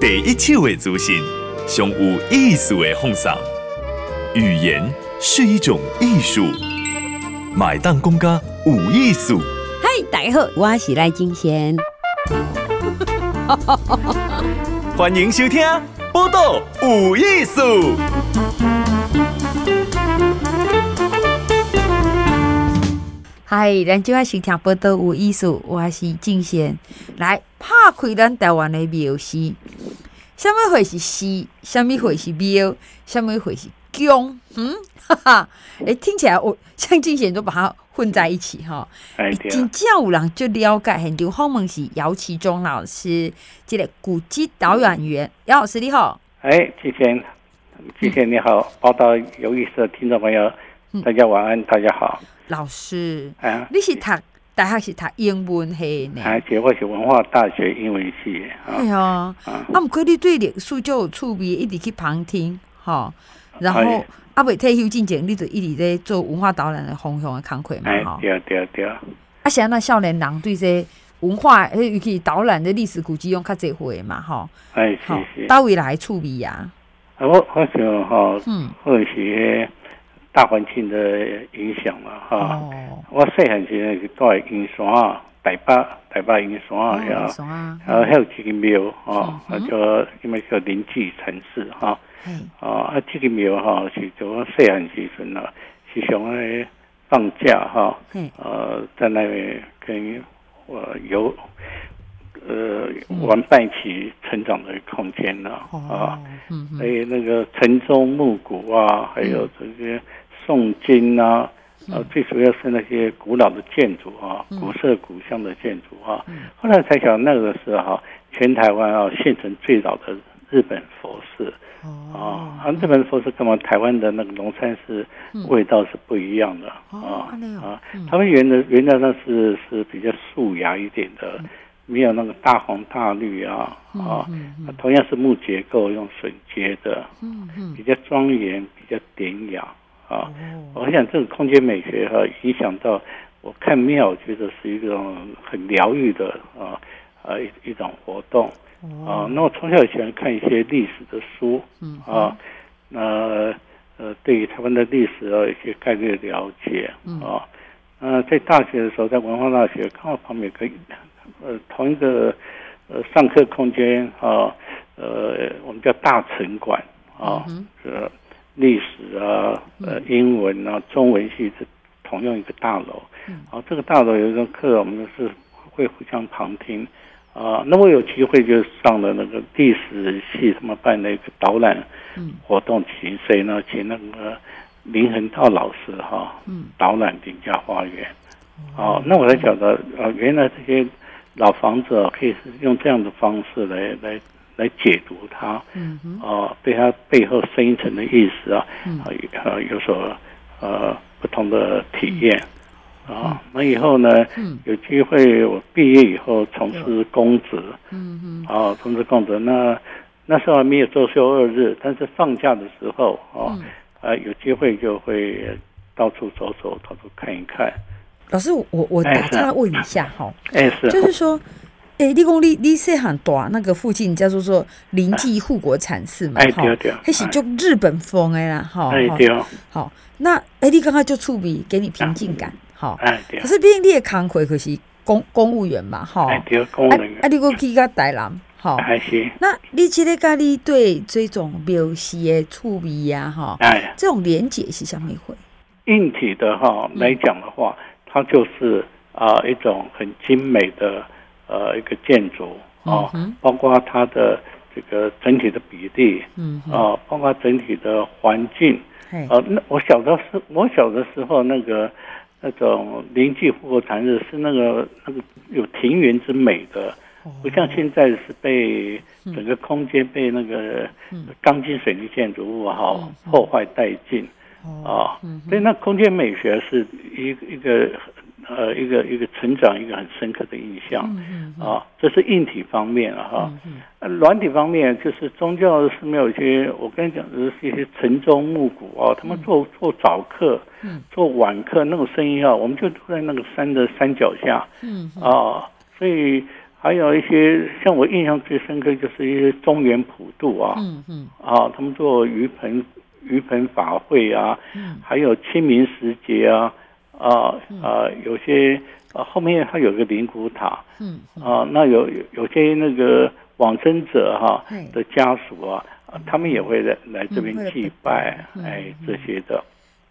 第一手的资讯，上有意思的放送。语言是一种艺术，买当公家有艺术。嗨，大家好，我是赖金贤。欢迎收听《报道有艺术》。嗨，咱今晚是听《报道有艺术》，我是金贤。来拍开咱台湾的庙事，什么会是寺？什么会是庙？什么会是宫？嗯，哈哈，哎，听起来我像金贤都把它混在一起哈。哎，真正有人就了解很多。后门是姚启忠老师，这个古籍导演员，姚老师你好。哎，金贤，金贤你好，报道有意思的听众朋友，大家晚安，大家好。老师，啊、你是读大学是读英文系呢？而且我是文化大学英文系。哎呀，啊，毋过你对历史就有趣味，一直去旁听，哈。然后啊未退休进前，你就一直在做文化导览的方向的工作嘛，哈。对对对。啊，现在那少年人对这文化，尤其导览的历史古迹用较济会嘛，吼。哎，是是。到位来趣味啊？我我想哈，嗯，或许。大环境的影响了哈，哦、我细汉时住在银山啊，台北台北银山啊，然后还有几个庙啊，叫因为叫临济城市哈，啊啊这个庙哈是做细汉时阵啊，是想来放假哈，呃在那边跟我游呃玩伴一起成长的空间了啊，还有那个晨钟暮鼓啊，还有这些。诵经啊，呃，最主要是那些古老的建筑啊，古色古香的建筑啊。后来才晓得那个时候，全台湾啊，现存最早的日本佛寺。哦，啊，日本佛寺跟我们台湾的那个龙山寺味道是不一样的啊啊，他们原的原来那是是比较素雅一点的，没有那个大红大绿啊啊，同样是木结构，用榫接的，嗯。比较庄严，比较典雅。啊，我想这个空间美学哈，影响到我看庙，我觉得是一种很疗愈的啊啊一一种活动啊。那我从小喜欢看一些历史的书啊，那呃对于他们的历史有一些概略了解啊。呃在大学的时候，在文化大学，看到旁边可以呃同一个呃上课空间啊，呃我们叫大城馆啊，是。历史啊，呃，英文啊，中文系是同样一个大楼。嗯。啊，这个大楼有一个课，我们是会互相旁听。啊，那我有机会就上了那个历史系他们办的一个导览活动，请谁呢？请那个林恒道老师哈，嗯，导览林家花园。哦，那我才晓得啊，原来这些老房子可以是用这样的方式来来。来解读它，嗯哼，啊，对它背后深一层的意思啊，啊，呃，有所呃不同的体验，啊，那以后呢，嗯，有机会我毕业以后从事公职，嗯嗯，啊，从事公职，那那时候还没有周休二日，但是放假的时候啊，啊，有机会就会到处走走，到处看一看。老师，我我打岔问一下哈，哎，是，就是说。哎，立功立立是很大，那个附近叫做说临济护国禅寺嘛，哈，还是就日本风的啦，哈，好，那哎，你刚刚就触笔给你平静感，好，可是毕竟你的工作可是公公务员嘛，哈，哎，公务员，啊，你过去个台南，好，还是，那你觉得家你对这种庙事的触味呀，哈，哎，这种连结是什么会？硬体的哈来讲的话，它就是啊一种很精美的。呃，一个建筑啊，包括它的这个整体的比例，嗯啊，包括整体的环境，呃，那我小的时，我小的时候，那个那种临济护国禅日是那个那个有庭园之美的，不像现在是被整个空间被那个钢筋水泥建筑物哈破坏殆尽啊，所以那空间美学是一一个。呃，一个一个成长，一个很深刻的印象，嗯嗯、啊，这是硬体方面啊，哈、嗯，嗯、软体方面就是宗教是没有一些，我跟你讲的是一些晨钟暮鼓啊，他们做做早课，嗯，做晚课那种声音啊，我们就住在那个山的山脚下，嗯，嗯。啊，所以还有一些像我印象最深刻，就是一些中原普渡啊，嗯嗯，啊，他们做鱼盆鱼盆法会啊，嗯，还有清明时节啊，啊啊，有些啊后面还有个灵骨塔，嗯啊，那有有些那个往生者哈的家属啊，他们也会来来这边祭拜，哎，这些的。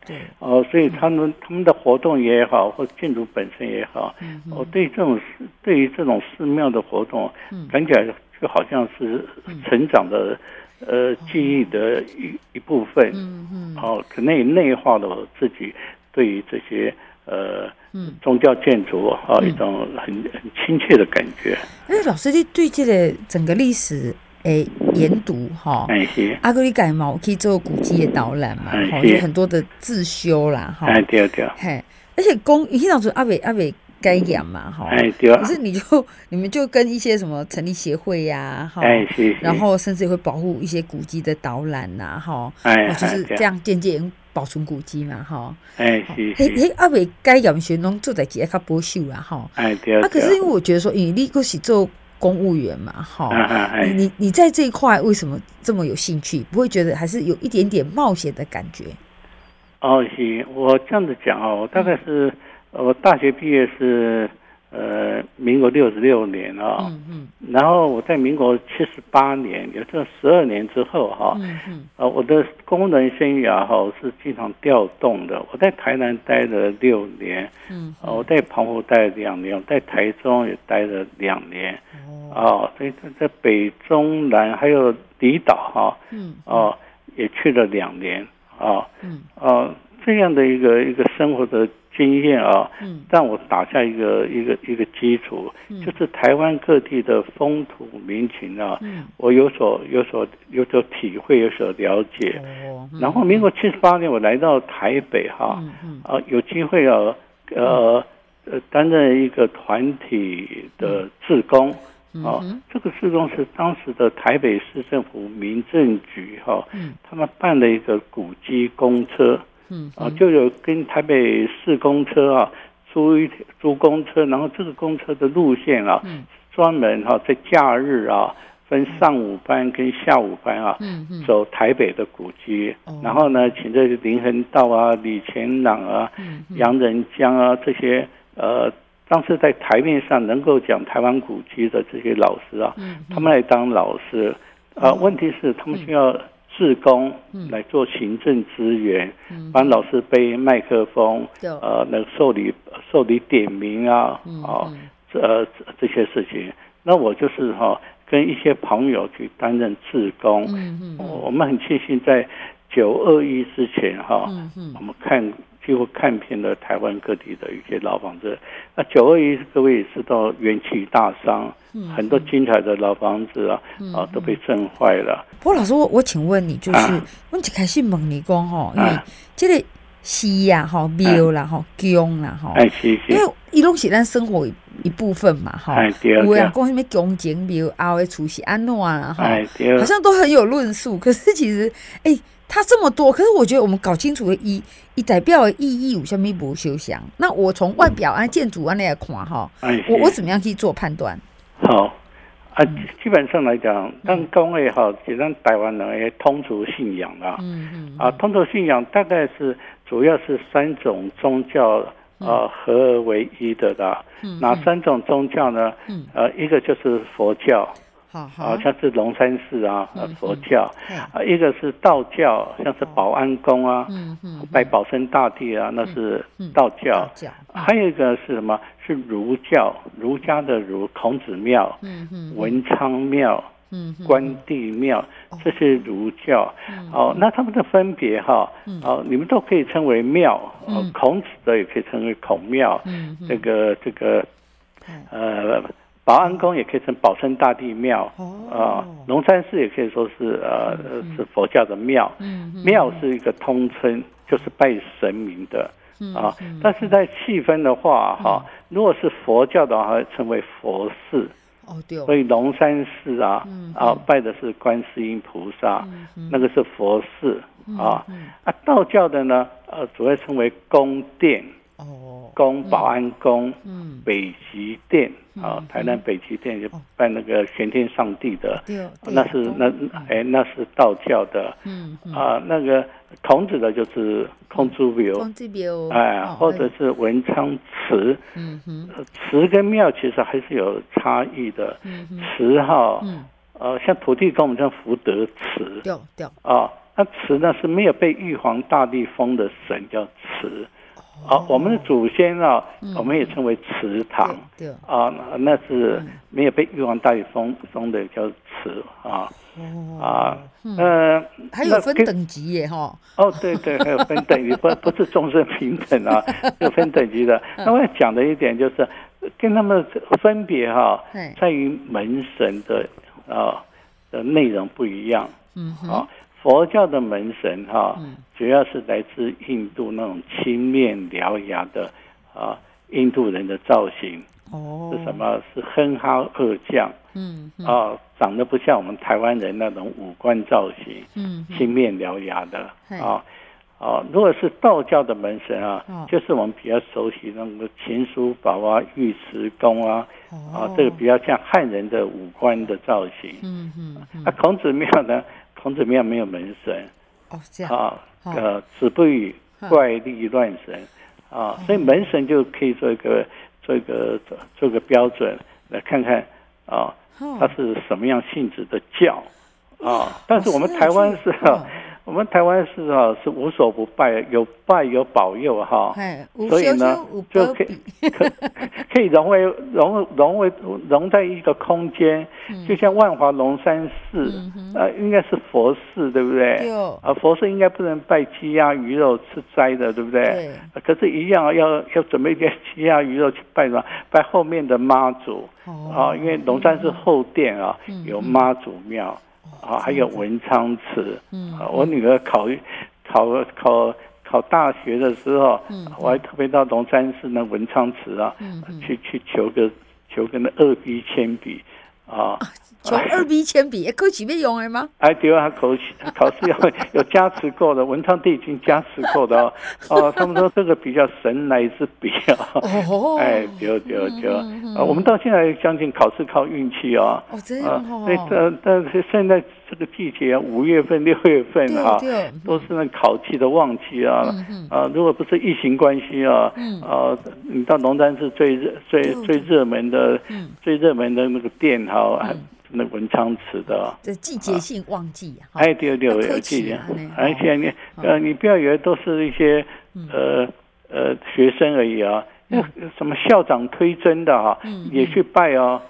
对，哦，所以他们他们的活动也好，或建筑本身也好，哦，对这种对于这种寺庙的活动，感觉就好像是成长的呃记忆的一一部分，嗯嗯，哦，可能也内化了我自己对于这些呃宗教建筑啊一种很很亲切的感觉。哎，老师，你对这个整个历史？诶，研读哈，阿哥你改嘛，我可以做古迹的导览嘛，好，有很多的自修啦，哈，哎对对，嘿，而且公，你听到说阿伟阿伟该讲嘛，哈，可是你就你们就跟一些什么成立协会呀，哈，然后甚至也会保护一些古迹的导览呐，哈，就是这样间接保存古迹嘛，哈，哎，嘿嘿，阿伟该讲学农做在几下保修啊，哈，哎对，啊，可是因为我觉得说，你你过去做。公务员嘛，哈，你你你在这一块为什么这么有兴趣？不会觉得还是有一点点冒险的感觉？哦，行，我这样子讲哦，我大概是我大学毕业是。呃，民国六十六年啊、哦，嗯嗯，然后我在民国七十八年，也就十二年之后哈，嗯嗯，呃，我的工人生涯哈是经常调动的。我在台南待了六年，嗯，我在澎湖待了两年，我在台中也待了两年，哦，所以在北中南还有离岛哈，嗯，哦，也去了两年，啊，嗯，啊，这样的一个一个生活的。经验啊，让我打下一个一个一个基础，就是台湾各地的风土民情啊，我有所有所有所体会，有所了解。然后，民国七十八年，我来到台北哈，啊，有机会啊，呃呃，担任一个团体的志工啊，这个志工是当时的台北市政府民政局哈，他们办了一个古迹公车。嗯啊，就有跟台北市公车啊租一租公车，然后这个公车的路线啊，嗯，专门哈在假日啊分上午班跟下午班啊，嗯嗯，走台北的古迹，然后呢，请这些林恒道啊、李前朗啊、杨仁江啊这些呃，当时在台面上能够讲台湾古迹的这些老师啊，嗯他们来当老师。啊，问题是他们需要。志工来做行政资源，帮老师背麦克风，呃，能受理受理点名啊，啊，这这些事情，那我就是哈，跟一些朋友去担任志工。我们很庆幸在九二一之前哈，我们看。几乎看遍了台湾各地的一些老房子。那九二一，各位也知道元气大伤，很多精彩的老房子啊，啊都被震坏了。不过老师，我我请问你，就是我一开始问你讲哈，因为这个西呀、哈庙啦、哈宫啦、哈，因为伊拢是咱生活一部分嘛，哈。有人讲什么宫前庙后的厝是安怎啦，哈，好像都很有论述。可是其实，哎。它这么多，可是我觉得我们搞清楚的意一代表的意义有什么不休想？那我从外表啊、建筑啊那来看哈，我我怎么样去做判断？好啊，基本上来讲，当公也好，其实台湾人也通俗信仰啊，嗯嗯啊，通俗信仰大概是主要是三种宗教啊合而为一的啦。哪三种宗教呢？呃，一个就是佛教。好，像是龙山寺啊，佛教啊，一个是道教，像是保安宫啊，拜保生大帝啊，那是道教。还有一个是什么？是儒教，儒家的儒，孔子庙，文昌庙，关帝庙，这是儒教。哦，那他们的分别哈，哦，你们都可以称为庙，孔子的也可以称为孔庙，这个这个，呃。保安宫也可以称保生大帝庙，啊，龙山寺也可以说是呃是佛教的庙，庙是一个通称，就是拜神明的啊。但是在细分的话，哈，如果是佛教的话，称为佛寺，所以龙山寺啊啊拜的是观世音菩萨，那个是佛寺啊。啊，道教的呢，呃，主要称为宫殿。哦，宫保安宫，嗯，北极殿啊，台南北极殿就拜那个玄天上帝的，那是那哎那是道教的，嗯啊那个孔子的就是孔子庙，孔子庙，哎，或者是文昌祠，嗯哼，祠跟庙其实还是有差异的，嗯祠哈，呃像土地公我们叫福德祠，对对，啊，那祠呢是没有被玉皇大帝封的神叫祠。好，我们的祖先啊，我们也称为祠堂，啊，那是没有被玉皇大帝封封的叫祠啊，啊，嗯，还有分等级耶哈。哦，对对，还有分等级，不 不是众生平等啊，有分等级的。那我要讲的一点就是，跟他们分别哈，在于门神的啊的内容不一样，嗯，啊。佛教的门神哈，主要是来自印度那种青面獠牙的啊，印度人的造型。哦，是什么？是哼哈二将。嗯，啊，长得不像我们台湾人那种五官造型。嗯，青面獠牙的啊，啊，如果是道教的门神啊，就是我们比较熟悉那个秦叔宝啊、尉迟恭啊，啊，这个比较像汉人的五官的造型。嗯嗯，啊，孔子庙呢？孔子庙没有门神，哦，这样。啊，呃，子不语怪力乱神，啊，所以门神就可以做一个做一个做个标准来看看啊，它是什么样性质的教。啊，但是我们台湾是。我们台湾是啊，是无所不拜，有拜有保佑哈，所以呢，就可以可 可以融为融融为融在一个空间，就像万华龙山寺，呃，应该是佛寺对不对？啊，佛寺应该不能拜鸡鸭鱼肉吃斋的，对不对？可是，一样要要准备一点鸡鸭鱼肉去拜什么？拜后面的妈祖。啊，因为龙山寺后殿啊有妈祖庙。啊，还有文昌祠。嗯，我女儿考考考考大学的时候，嗯，我还特别到龙山寺那文昌祠啊，嗯，去去求个求个那二 B 铅笔啊。就二 B 铅笔，考试要用的吗？哎，对啊，考试考试要 有加持过的，文昌帝君加持过的哦。哦，他们说这个比较神来之笔啊。哦。哎，对对对。啊，我们到现在相信考试靠运气啊。哦，这样哦。那但但是现在这个季节啊，五月份、六月份哈，都是那考期的旺季啊。啊，如果不是疫情关系啊，啊，你到龙山寺最热、最最热门的、最热门的那个店哈。那文昌祠的，这季节性旺季啊！哎，对对，有季节，而且你呃，你不要以为都是一些呃呃学生而已啊，那什么校长推甄的哈，也去拜哦，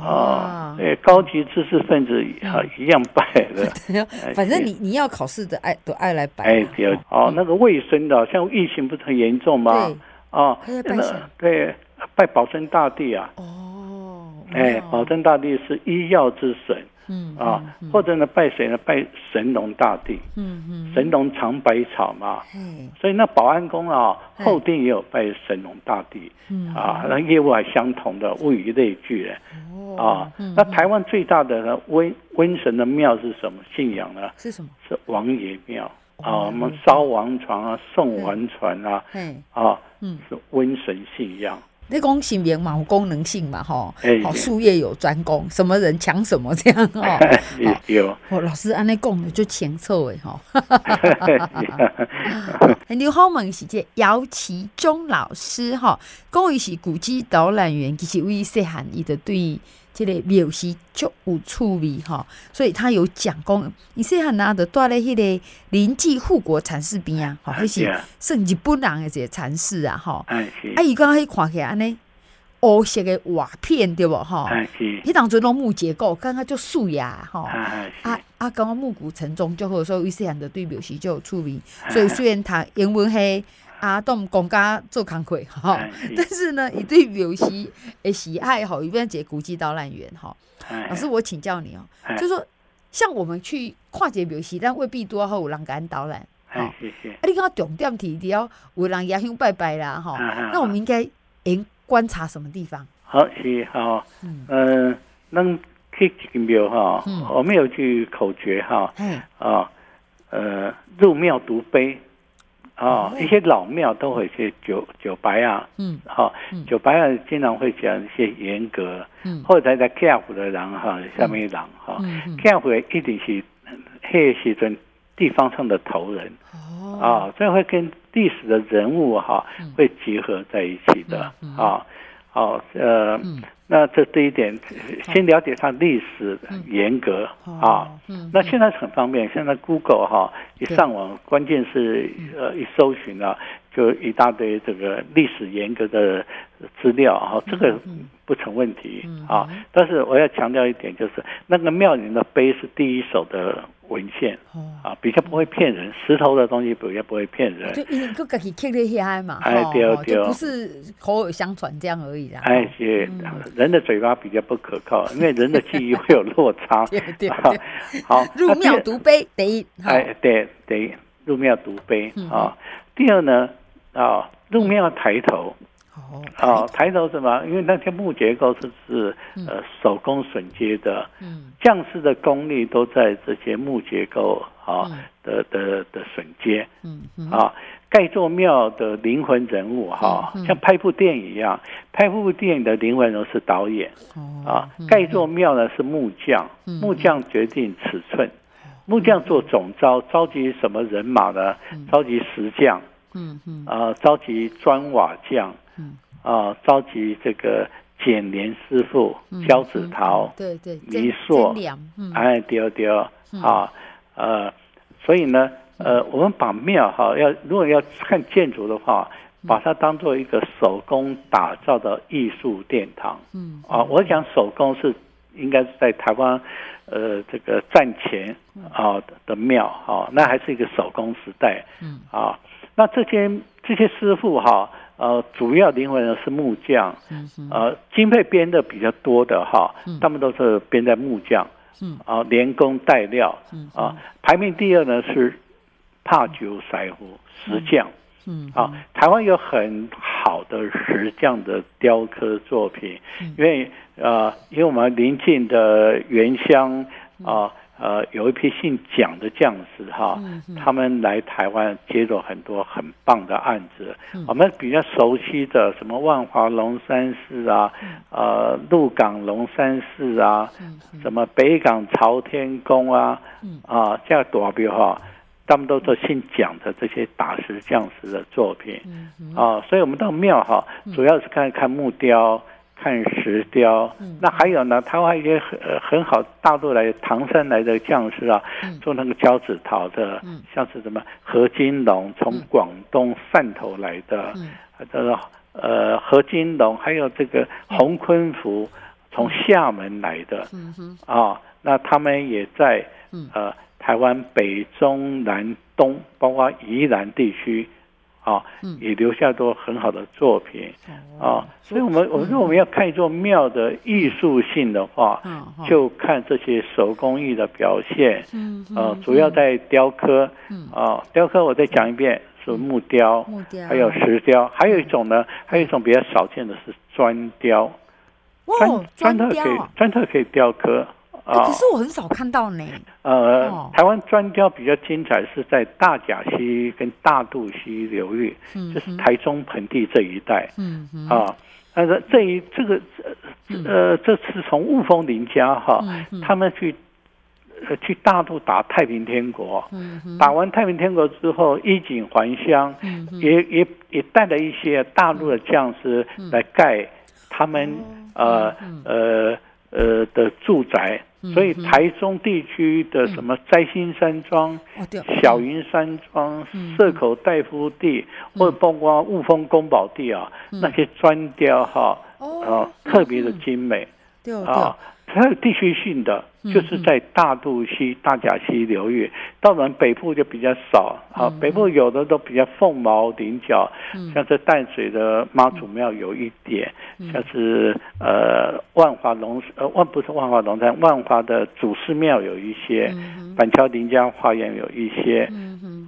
啊，对，高级知识分子啊一样拜的。反正你你要考试的爱都爱来拜。哎，对哦，那个卫生的，像疫情不是很严重吗？啊，那对，拜保生大帝啊。哦哎，保生大帝是医药之神，嗯啊，或者呢拜谁呢？拜神农大帝，嗯嗯，神农尝百草嘛，嗯，所以那保安宫啊，后殿也有拜神农大帝，嗯。啊，那业务还相同的，物以类聚的，哦，啊，那台湾最大的呢瘟瘟神的庙是什么信仰呢？是什么？是王爷庙。啊，我们烧王船啊，送王船啊，嗯啊，嗯，是瘟神信仰。那讲性别嘛，有功能性嘛，吼，好术业有专攻，什么人抢什么这样哦。有，我，老师安尼讲的就清楚诶，吼。刘浩文是这姚其中老师哈，讲伊是古迹导览员，其实为细汉伊的对。这个庙是足有趣味吼，所以他有讲讲，伊细汉拿的带来迄个临济护国禅寺边啊，吼，迄是算日本人的一个禅寺啊，吼，啊，伊讲迄看起来安尼乌色的瓦片对无吼，迄当阵拢木结构，感觉足素雅吼，啊啊，感觉暮鼓晨钟就好，所以伊细汉的对庙是足有趣味，所以虽然他英文系。啊，都公家做工课哈，但是呢，伊对游戏诶喜爱好，一边接古迹导览员哈。老师，我请教你哦，就说像我们去跨界游戏，但未必多好有人敢导览。好，谢谢。啊，你刚刚重点提到有人也想拜拜啦哈，那我们应该应观察什么地方？好是好，嗯，能去几个庙哈，我们有句口诀哈，嗯啊，呃，入庙读碑。啊，一些老庙都会去九九白啊，嗯，好，九白啊经常会讲一些严格，嗯，或者在客府的人哈，下面人哈，客府一定是黑时阵地方上的头人，哦，啊，这会跟历史的人物哈会结合在一起的，啊，好，呃。那这第一点，先了解它历史严格啊。嗯那现在很方便，现在 Google 哈一上网，关键是呃一搜寻啊，就一大堆这个历史严格的资料哈，这个不成问题啊。但是我要强调一点，就是那个庙里的碑是第一手的。文献啊，比较不会骗人，石头的东西比较不会骗人。就一个自己刻的下来嘛，哎对对，不是口耳相传这样而已啦。哎，是人的嘴巴比较不可靠，因为人的记忆会有落差。对对对。好，入庙读碑第一。哎，对对，入庙读碑啊。第二呢，啊，入庙抬头。哦，抬头什么？因为那些木结构是是呃手工榫接的，嗯，将士的功力都在这些木结构啊的的的榫接，嗯啊，盖座庙的灵魂人物哈，像拍部电影一样，拍部电影的灵魂人物是导演，啊，盖座庙呢是木匠，木匠决定尺寸，木匠做总招，召集什么人马呢？召集石匠，嗯嗯，啊，召集砖瓦匠。嗯。啊，召集这个剪莲师傅、交趾陶、对对泥塑，哎，丢丢啊，呃，所以呢，呃，我们把庙哈要如果要看建筑的话，把它当做一个手工打造的艺术殿堂。嗯。啊，我讲手工是应该是在台湾，呃，这个战前啊的庙哈，那还是一个手工时代。嗯。啊，那这些这些师傅哈。呃，主要灵魂呢是木匠，呃，经费编的比较多的哈，他们都是编在木匠，啊，连工带料，啊，排名第二呢是帕酒师傅石匠，嗯。啊，台湾有很好的石匠的雕刻作品，因为呃，因为我们邻近的原乡啊。呃，有一批姓蒋的将士哈，嗯嗯、他们来台湾接了很多很棒的案子。嗯、我们比较熟悉的什么万华龙山寺啊，嗯、呃，鹿港龙山寺啊，什么北港朝天宫啊，嗯、啊，这样多比哈，他们都是姓蒋的这些打石将士的作品。啊，所以我们到庙哈，主要是看看木雕。看石雕，那还有呢？台湾一些很很好，大陆来唐山来的将士啊，做那个交趾陶的，像是什么何金龙从广东汕头来的，这个呃何金龙，还有这个洪坤福从厦门来的，啊，那他们也在呃台湾北中南东，包括宜兰地区。啊，也留下多很好的作品啊，所以我们我说我们要看一座庙的艺术性的话，就看这些手工艺的表现，呃，主要在雕刻，啊，雕刻我再讲一遍是木雕，还有石雕，还有一种呢，还有一种比较少见的是砖雕，砖砖特可以砖头可以雕刻。啊，可是我很少看到呢。呃，台湾专雕比较精彩是在大甲溪跟大肚溪流域，就是台中盆地这一带。嗯嗯。啊，但是这一这个呃，这次从雾峰林家哈，他们去呃去大陆打太平天国。嗯。打完太平天国之后，衣锦还乡，也也也带了一些大陆的将士来盖他们呃呃呃的住宅。所以台中地区的什么摘星山庄、小云山庄、社口大夫地，或者包括雾峰宫保地啊，那些砖雕哈，啊，特别的精美啊。它有地区性的，就是在大肚溪、大甲溪流域，到我们北部就比较少。啊，北部有的都比较凤毛麟角，像这淡水的妈祖庙有一点，像是呃万华龙呃万不是万华龙山，万华的祖师庙有一些，板桥林家花园有一些。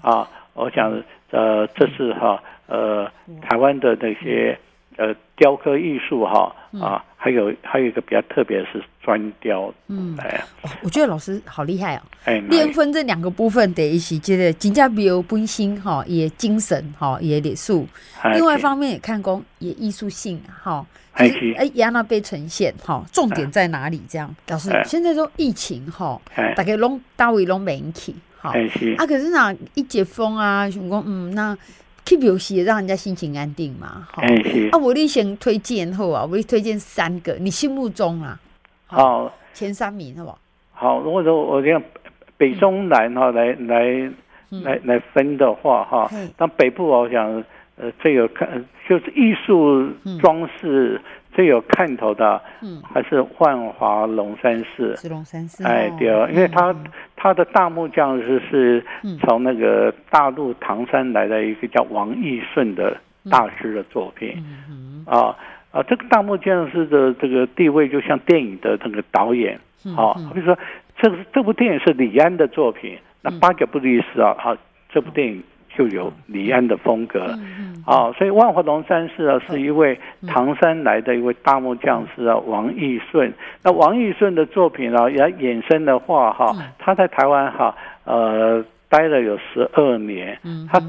啊，我想呃这是哈呃台湾的那些呃雕刻艺术哈啊。还有还有一个比较特别的是砖雕，嗯，哎，我觉得老师好厉害哦，哎，莲分这两个部分得一起觉得金家比如本心哈，也精神哈，也礼数，另外一方面也看工也艺术性哈，哎，哎，也那被呈现哈，重点在哪里？这样，老师现在说疫情哈，大概拢大位拢没去，好，啊，可是那一解封啊，想讲嗯那。Keep 游戏让人家心情安定嘛，哎、欸。啊，我你先推荐后啊，我推荐三个，你心目中啊，好前三名好不好？好，如果说我这样北中南哈来来来来分的话哈，那北部我想呃最有看就是艺术装饰。最有看头的，嗯，还是万华龙山寺。是龙山寺，哎，对，因为他他的大木匠是是从那个大陆唐山来的一个叫王义顺的大师的作品，嗯啊啊，这个大木匠师的这个地位就像电影的那个导演，啊，比如说这个这部电影是李安的作品，那八九不离十啊，啊，这部电影。就有李安的风格，啊，所以万华龙山寺啊，是一位唐山来的一位大木匠师啊，王义顺。那王义顺的作品啊，也衍生的话哈，他在台湾哈，呃，待了有十二年，他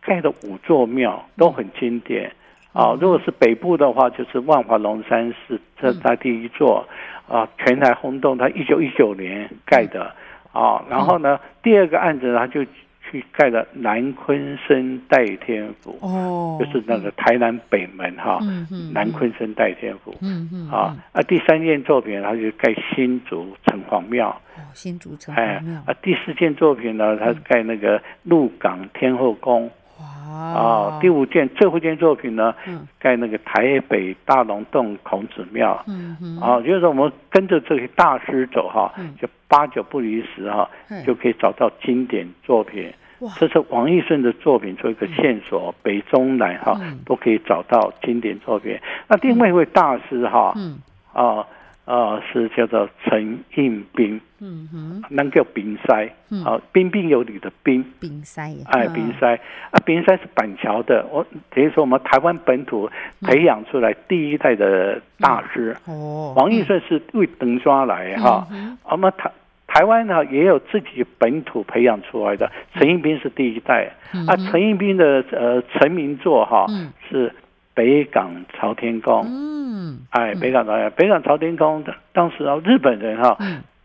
盖的五座庙都很经典。啊。如果是北部的话，就是万华龙山寺，这在第一座。啊，全台轰动，他一九一九年盖的。啊。然后呢，第二个案子他就。去盖了南昆生代天府，哦，就是那个台南北门哈，嗯嗯，南昆生代天府，嗯嗯，啊，啊，第三件作品他就盖新竹城隍庙，哦，新竹城隍庙，啊，第四件作品呢，他盖那个鹿港天后宫。哇。啊，第五件最后一件作品呢，盖那个台北大龙洞孔子庙。嗯嗯，啊，就是说我们跟着这些大师走哈，就八九不离十哈，就可以找到经典作品。这是王义顺的作品做一个线索，北中南哈都可以找到经典作品。那另外一位大师哈，啊。啊，是叫做陈应彬，嗯哼，那叫彬师，啊，彬彬有礼的彬，彬师，哎，彬师，啊，彬师是板桥的，我等于说我们台湾本土培养出来第一代的大师，哦，王义顺是为登抓来哈，我们台台湾呢也有自己本土培养出来的，陈一斌是第一代，啊，陈一斌的呃成名作哈是。北港朝天宫，嗯，哎，北港朝天，北港朝天宫，当时啊，日本人哈，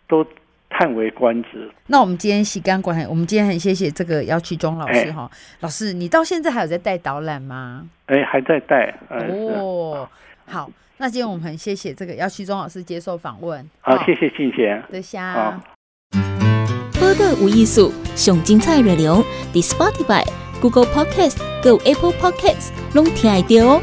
都叹为观止。那我们今天时间关系，我们今天很谢谢这个姚启忠老师哈，老师，你到现在还有在带导览吗？哎，还在带。哦，好，那今天我们很谢谢这个姚启忠老师接受访问。好，谢谢静贤。多谢。个无艺术，上精彩内容，The Spotify。Google Podcast、Go Apple Podcasts，拢听得到哦。